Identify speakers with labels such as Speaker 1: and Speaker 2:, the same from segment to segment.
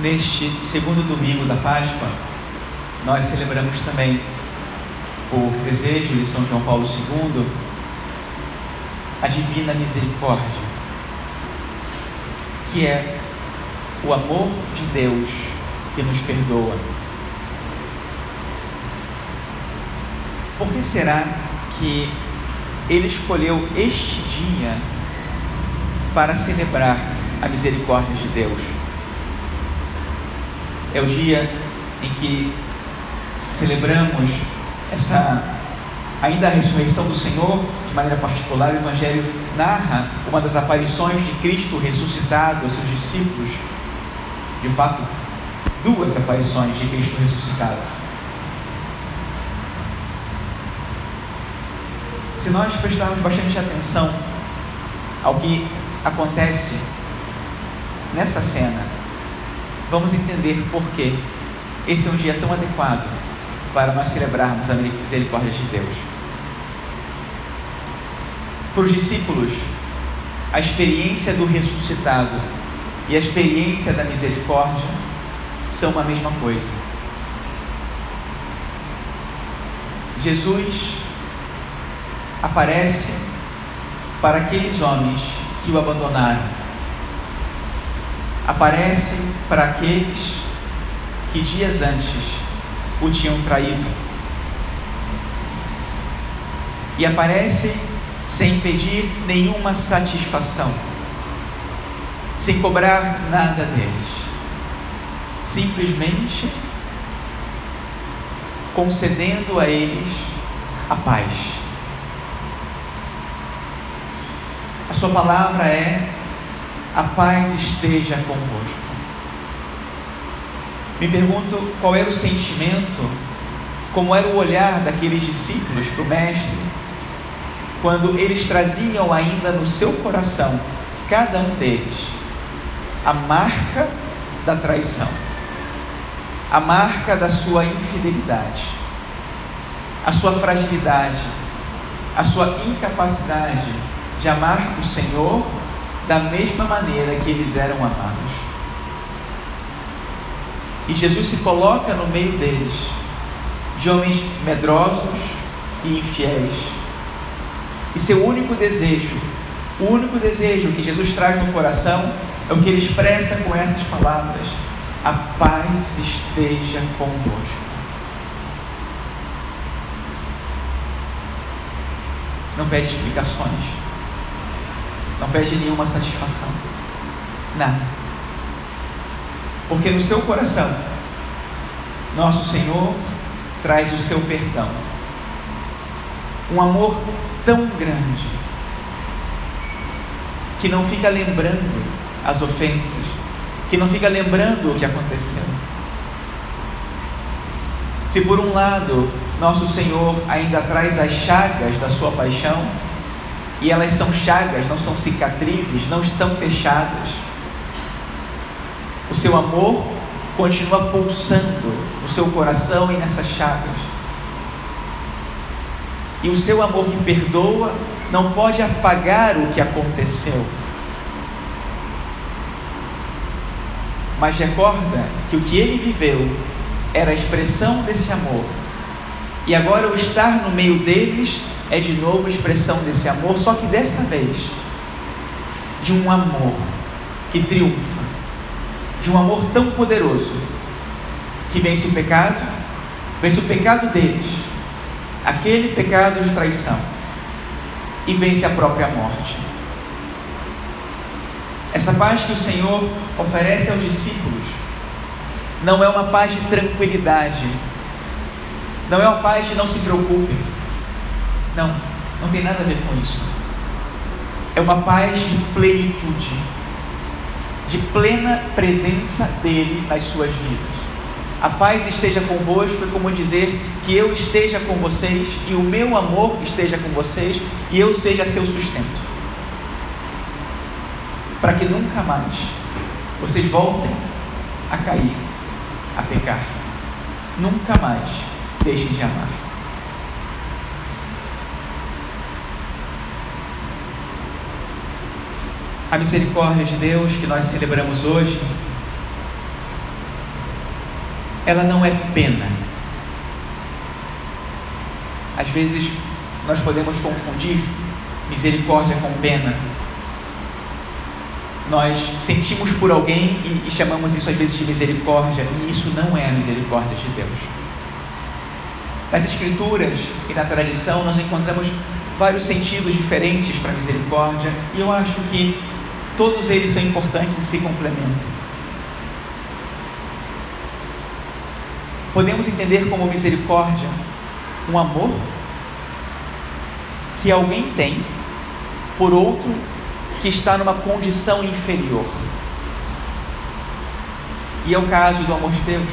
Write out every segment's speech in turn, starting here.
Speaker 1: neste segundo domingo da Páscoa, nós celebramos também, por desejo de São João Paulo II, a divina misericórdia, que é o amor de Deus que nos perdoa. Por que será que ele escolheu este dia para celebrar a misericórdia de Deus? É o dia em que celebramos essa ainda a ressurreição do Senhor, de maneira particular, o Evangelho narra uma das aparições de Cristo ressuscitado aos seus discípulos. De fato, duas aparições de Cristo ressuscitado. Se nós prestarmos bastante atenção ao que acontece nessa cena, vamos entender por que esse é um dia tão adequado para nós celebrarmos a misericórdia de Deus. Para os discípulos, a experiência do ressuscitado e a experiência da misericórdia são uma mesma coisa. Jesus aparece para aqueles homens que o abandonaram. Aparece para aqueles que dias antes o tinham traído. E aparece sem pedir nenhuma satisfação, sem cobrar nada deles, simplesmente concedendo a eles a paz. A sua palavra é: a paz esteja convosco. Me pergunto qual era o sentimento, como era o olhar daqueles discípulos para o Mestre, quando eles traziam ainda no seu coração, cada um deles, a marca da traição, a marca da sua infidelidade, a sua fragilidade, a sua incapacidade de amar o Senhor da mesma maneira que eles eram amados. E Jesus se coloca no meio deles, de homens medrosos e infiéis. E seu único desejo, o único desejo que Jesus traz no coração, é o que ele expressa com essas palavras: A paz esteja convosco. Não pede explicações, não pede nenhuma satisfação, nada porque no seu coração, nosso Senhor traz o seu perdão. Um amor tão grande que não fica lembrando as ofensas, que não fica lembrando o que aconteceu. Se por um lado nosso Senhor ainda traz as chagas da sua paixão, e elas são chagas, não são cicatrizes, não estão fechadas, o seu amor continua pulsando no seu coração e nessas chagas. E o seu amor que perdoa não pode apagar o que aconteceu. Mas recorda que o que ele viveu era a expressão desse amor. E agora o estar no meio deles é de novo expressão desse amor, só que dessa vez de um amor que triunfa de um amor tão poderoso que vence o pecado, vence o pecado deles, aquele pecado de traição, e vence a própria morte. Essa paz que o Senhor oferece aos discípulos não é uma paz de tranquilidade, não é uma paz de não se preocupem, não, não tem nada a ver com isso. É uma paz de plenitude de plena presença dele nas suas vidas. A paz esteja convosco é como dizer que eu esteja com vocês e o meu amor esteja com vocês e eu seja seu sustento. Para que nunca mais vocês voltem a cair, a pecar. Nunca mais deixem de amar. A misericórdia de Deus que nós celebramos hoje ela não é pena. Às vezes nós podemos confundir misericórdia com pena. Nós sentimos por alguém e, e, chamamos isso às vezes de misericórdia, e isso não é a misericórdia de Deus. Nas Escrituras e na tradição, nós encontramos vários sentidos diferentes para misericórdia, e eu acho que todos eles são importantes e se complementam. Podemos entender como misericórdia um amor que alguém tem por outro que está numa condição inferior. E é o caso do amor de Deus.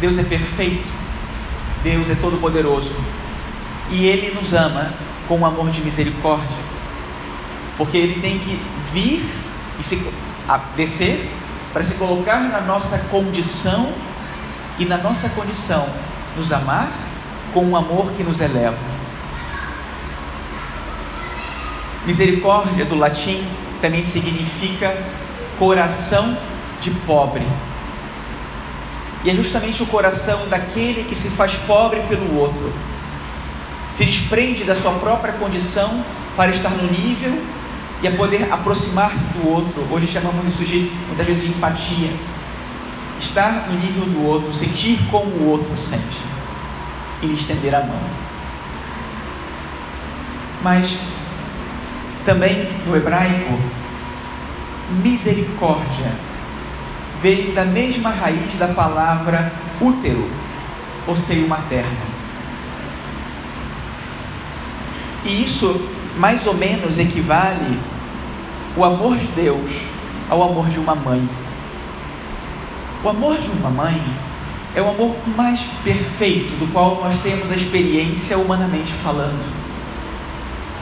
Speaker 1: Deus é perfeito, Deus é todo-poderoso e Ele nos ama com um amor de misericórdia, porque Ele tem que vir e se descer para se colocar na nossa condição e na nossa condição nos amar com um amor que nos eleva. Misericórdia do latim também significa coração de pobre. E é justamente o coração daquele que se faz pobre pelo outro, se desprende da sua própria condição para estar no nível e a poder aproximar-se do outro. Hoje chamamos isso de muitas vezes de empatia estar no nível do outro, sentir como o outro sente e lhe estender a mão. Mas também no hebraico, misericórdia veio da mesma raiz da palavra útero, ou seio materno. E isso mais ou menos equivale o amor de Deus ao amor de uma mãe. O amor de uma mãe é o amor mais perfeito do qual nós temos a experiência humanamente falando.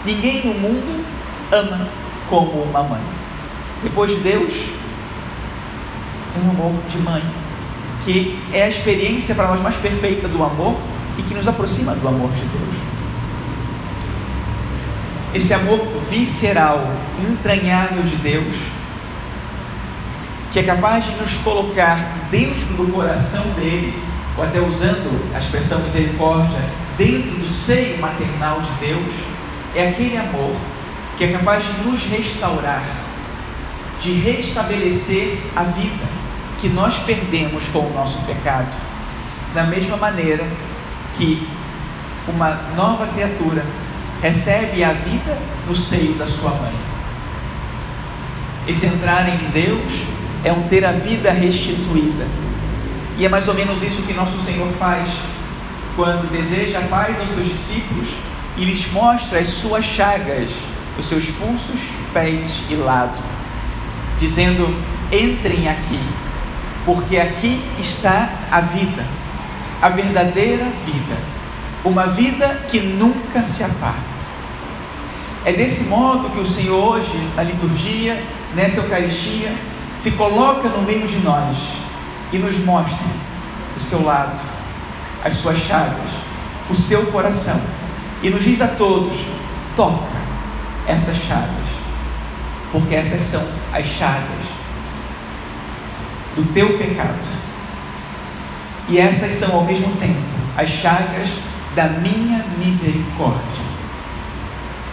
Speaker 1: Ninguém no mundo ama como uma mãe. Depois de Deus, é um amor de mãe, que é a experiência para nós mais perfeita do amor e que nos aproxima do amor de Deus. Esse amor visceral, entranhável de Deus, que é capaz de nos colocar dentro do coração dele, ou até usando a expressão misericórdia, dentro do seio maternal de Deus, é aquele amor que é capaz de nos restaurar, de restabelecer a vida que nós perdemos com o nosso pecado, da mesma maneira que uma nova criatura recebe a vida no seio da sua mãe. Esse entrar em Deus é um ter a vida restituída. E é mais ou menos isso que nosso Senhor faz quando deseja a paz aos seus discípulos e lhes mostra as suas chagas, os seus pulsos, pés e lado, dizendo: entrem aqui, porque aqui está a vida, a verdadeira vida, uma vida que nunca se apaga. É desse modo que o Senhor hoje, na liturgia, nessa Eucaristia, se coloca no meio de nós e nos mostra o seu lado, as suas chagas, o seu coração e nos diz a todos: toca essas chagas, porque essas são as chagas do teu pecado. E essas são ao mesmo tempo as chagas da minha misericórdia,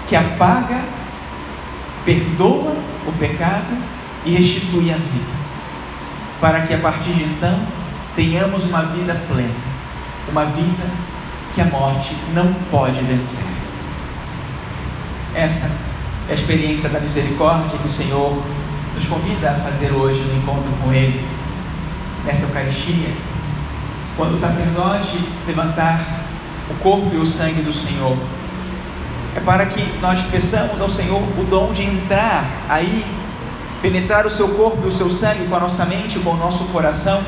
Speaker 1: que apaga, perdoa o pecado e restitui a vida, para que a partir de então tenhamos uma vida plena, uma vida que a morte não pode vencer. Essa é a experiência da misericórdia que o Senhor nos convida a fazer hoje no encontro com Ele, nessa Eucaristia, quando o sacerdote levantar o corpo e o sangue do Senhor, é para que nós peçamos ao Senhor o dom de entrar aí penetrar o seu corpo e o seu sangue com a nossa mente, com o nosso coração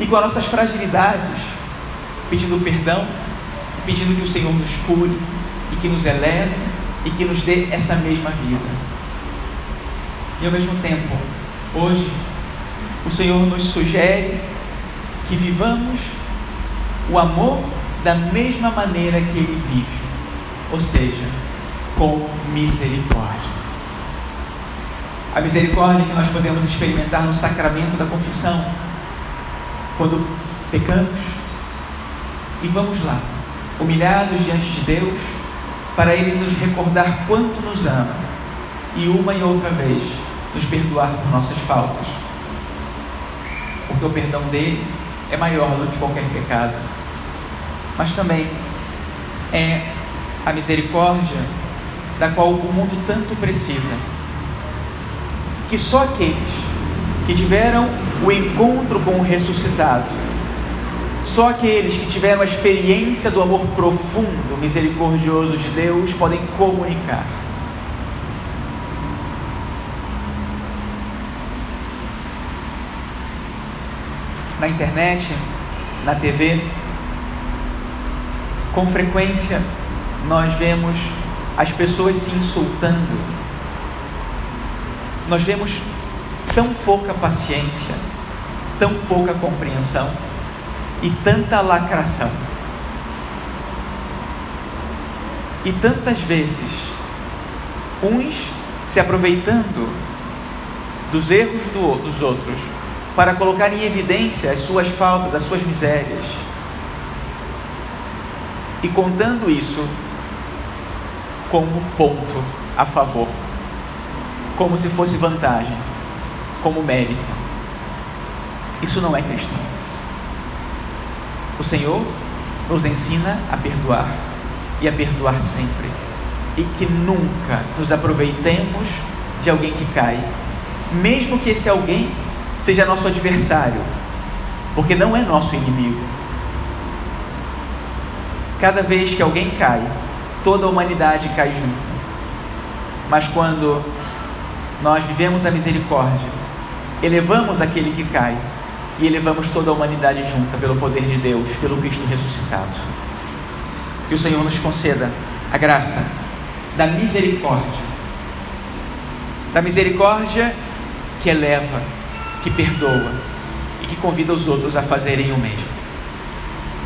Speaker 1: e com as nossas fragilidades, pedindo perdão, pedindo que o Senhor nos cure e que nos eleve e que nos dê essa mesma vida. E ao mesmo tempo, hoje, o Senhor nos sugere que vivamos o amor da mesma maneira que Ele vive, ou seja, com misericórdia a misericórdia que nós podemos experimentar no sacramento da confissão, quando pecamos e vamos lá, humilhados diante de Deus, para Ele nos recordar quanto nos ama e uma e outra vez nos perdoar por nossas faltas. Porque o perdão dele é maior do que qualquer pecado, mas também é a misericórdia da qual o mundo tanto precisa. Que só aqueles que tiveram o encontro com o ressuscitado, só aqueles que tiveram a experiência do amor profundo, misericordioso de Deus, podem comunicar. Na internet, na TV, com frequência nós vemos as pessoas se insultando. Nós vemos tão pouca paciência, tão pouca compreensão e tanta lacração. E tantas vezes, uns se aproveitando dos erros do, dos outros para colocar em evidência as suas faltas, as suas misérias. E contando isso como ponto a favor, como se fosse vantagem, como mérito. Isso não é cristão. O Senhor nos ensina a perdoar e a perdoar sempre, e que nunca nos aproveitemos de alguém que cai, mesmo que esse alguém seja nosso adversário, porque não é nosso inimigo. Cada vez que alguém cai, toda a humanidade cai junto. Mas quando nós vivemos a misericórdia, elevamos aquele que cai e elevamos toda a humanidade junta pelo poder de Deus, pelo Cristo ressuscitado. Que o Senhor nos conceda a graça da misericórdia, da misericórdia que eleva, que perdoa e que convida os outros a fazerem o mesmo.